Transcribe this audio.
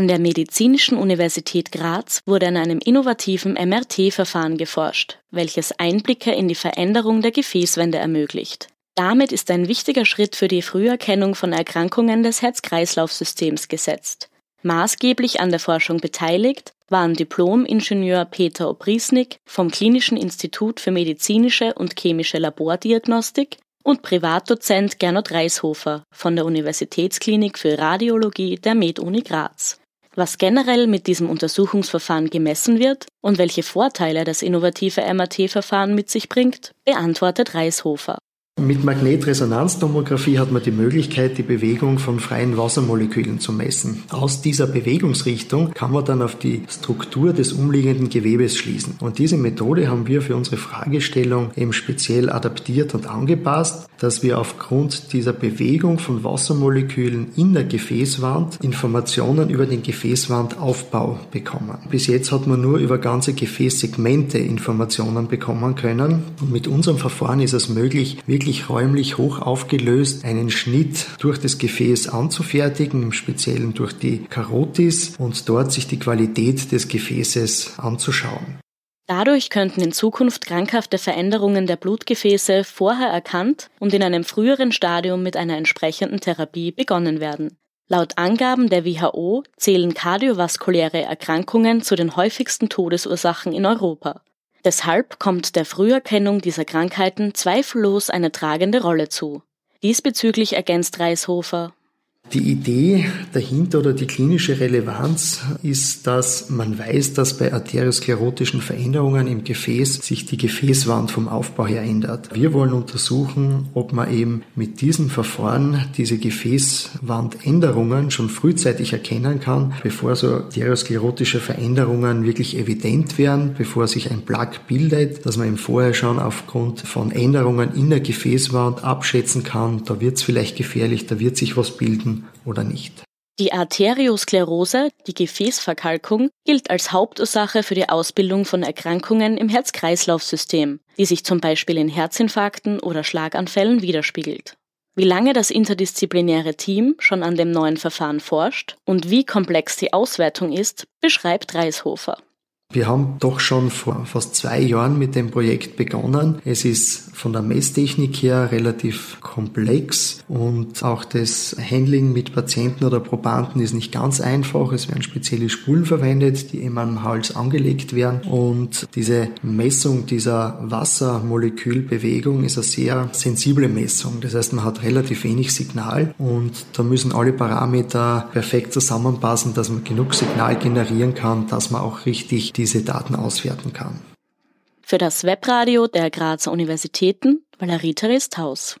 An der Medizinischen Universität Graz wurde an einem innovativen MRT-Verfahren geforscht, welches Einblicke in die Veränderung der Gefäßwände ermöglicht. Damit ist ein wichtiger Schritt für die Früherkennung von Erkrankungen des Herz-Kreislauf-Systems gesetzt. Maßgeblich an der Forschung beteiligt waren Diplom-Ingenieur Peter Opriesnik vom Klinischen Institut für medizinische und chemische Labordiagnostik und Privatdozent Gernot Reishofer von der Universitätsklinik für Radiologie der MedUni Graz. Was generell mit diesem Untersuchungsverfahren gemessen wird und welche Vorteile das innovative MRT-Verfahren mit sich bringt, beantwortet Reishofer. Mit Magnetresonanztomographie hat man die Möglichkeit, die Bewegung von freien Wassermolekülen zu messen. Aus dieser Bewegungsrichtung kann man dann auf die Struktur des umliegenden Gewebes schließen. Und diese Methode haben wir für unsere Fragestellung eben speziell adaptiert und angepasst, dass wir aufgrund dieser Bewegung von Wassermolekülen in der Gefäßwand Informationen über den Gefäßwandaufbau bekommen. Bis jetzt hat man nur über ganze Gefäßsegmente Informationen bekommen können. Und mit unserem Verfahren ist es möglich, wirklich wirklich räumlich hoch aufgelöst einen Schnitt durch das Gefäß anzufertigen, im Speziellen durch die Karotis und dort sich die Qualität des Gefäßes anzuschauen. Dadurch könnten in Zukunft krankhafte Veränderungen der Blutgefäße vorher erkannt und in einem früheren Stadium mit einer entsprechenden Therapie begonnen werden. Laut Angaben der WHO zählen kardiovaskuläre Erkrankungen zu den häufigsten Todesursachen in Europa. Deshalb kommt der Früherkennung dieser Krankheiten zweifellos eine tragende Rolle zu. Diesbezüglich ergänzt Reishofer die Idee dahinter oder die klinische Relevanz ist, dass man weiß, dass bei arteriosklerotischen Veränderungen im Gefäß sich die Gefäßwand vom Aufbau her ändert. Wir wollen untersuchen, ob man eben mit diesem Verfahren diese Gefäßwandänderungen schon frühzeitig erkennen kann, bevor so arteriosklerotische Veränderungen wirklich evident werden, bevor sich ein Plaque bildet, dass man eben vorher schon aufgrund von Änderungen in der Gefäßwand abschätzen kann, da wird es vielleicht gefährlich, da wird sich was bilden oder nicht. Die Arteriosklerose, die Gefäßverkalkung, gilt als Hauptursache für die Ausbildung von Erkrankungen im Herz-Kreislauf-System, die sich zum Beispiel in Herzinfarkten oder Schlaganfällen widerspiegelt. Wie lange das interdisziplinäre Team schon an dem neuen Verfahren forscht und wie komplex die Auswertung ist, beschreibt Reishofer. Wir haben doch schon vor fast zwei Jahren mit dem Projekt begonnen. Es ist von der Messtechnik her relativ komplex und auch das Handling mit Patienten oder Probanden ist nicht ganz einfach. Es werden spezielle Spulen verwendet, die eben am Hals angelegt werden und diese Messung dieser Wassermolekülbewegung ist eine sehr sensible Messung. Das heißt, man hat relativ wenig Signal und da müssen alle Parameter perfekt zusammenpassen, dass man genug Signal generieren kann, dass man auch richtig diese Daten auswerten kann. Für das Webradio der Grazer Universitäten Valerie Therese Taus.